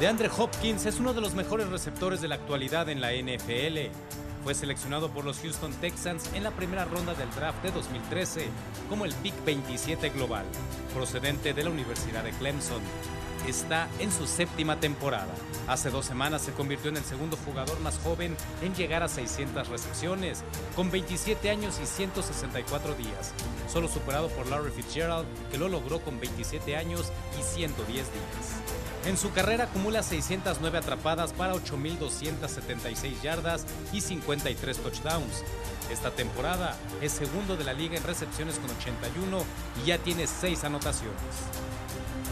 DeAndre Hopkins es uno de los mejores receptores de la actualidad en la NFL. Fue seleccionado por los Houston Texans en la primera ronda del draft de 2013 como el pick 27 global, procedente de la Universidad de Clemson. Está en su séptima temporada. Hace dos semanas se convirtió en el segundo jugador más joven en llegar a 600 recepciones, con 27 años y 164 días, solo superado por Larry Fitzgerald, que lo logró con 27 años y 110 días. En su carrera acumula 609 atrapadas para 8.276 yardas y 53 touchdowns. Esta temporada es segundo de la liga en recepciones con 81 y ya tiene 6 anotaciones.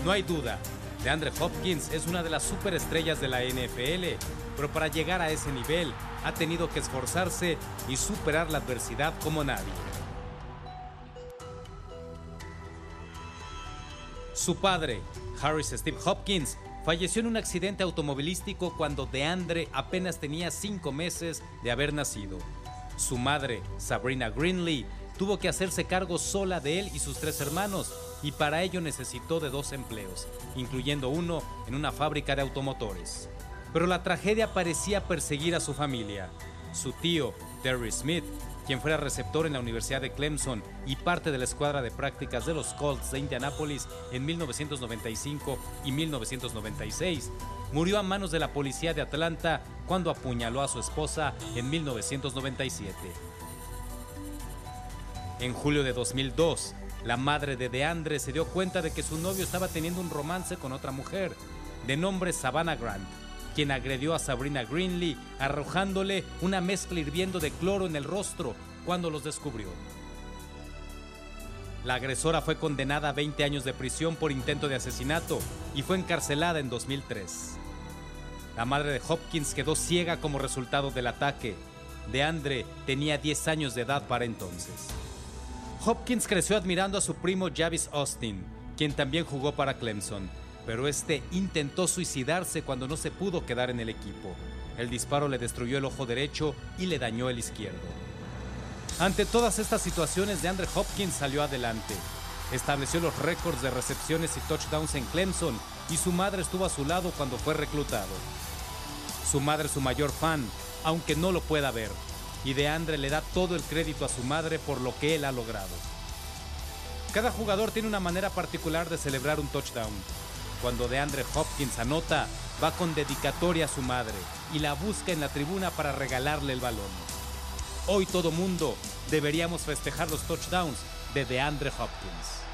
No hay duda, DeAndre Hopkins es una de las superestrellas de la NFL, pero para llegar a ese nivel ha tenido que esforzarse y superar la adversidad como nadie. Su padre, Harris Steve Hopkins, falleció en un accidente automovilístico cuando DeAndre apenas tenía cinco meses de haber nacido. Su madre, Sabrina Greenlee, tuvo que hacerse cargo sola de él y sus tres hermanos, y para ello necesitó de dos empleos, incluyendo uno en una fábrica de automotores. Pero la tragedia parecía perseguir a su familia. Su tío, Terry Smith, quien fuera receptor en la Universidad de Clemson y parte de la escuadra de prácticas de los Colts de Indianápolis en 1995 y 1996, murió a manos de la policía de Atlanta cuando apuñaló a su esposa en 1997. En julio de 2002, la madre de DeAndre se dio cuenta de que su novio estaba teniendo un romance con otra mujer, de nombre Savannah Grant, quien agredió a Sabrina Greenlee arrojándole una mezcla hirviendo de cloro en el rostro cuando los descubrió. La agresora fue condenada a 20 años de prisión por intento de asesinato y fue encarcelada en 2003. La madre de Hopkins quedó ciega como resultado del ataque. DeAndre tenía 10 años de edad para entonces. Hopkins creció admirando a su primo Javis Austin, quien también jugó para Clemson, pero este intentó suicidarse cuando no se pudo quedar en el equipo. El disparo le destruyó el ojo derecho y le dañó el izquierdo. Ante todas estas situaciones, DeAndre Hopkins salió adelante. Estableció los récords de recepciones y touchdowns en Clemson y su madre estuvo a su lado cuando fue reclutado. Su madre es su mayor fan, aunque no lo pueda ver, y DeAndre le da todo el crédito a su madre por lo que él ha logrado. Cada jugador tiene una manera particular de celebrar un touchdown. Cuando DeAndre Hopkins anota, va con dedicatoria a su madre y la busca en la tribuna para regalarle el balón. Hoy todo mundo deberíamos festejar los touchdowns de DeAndre Hopkins.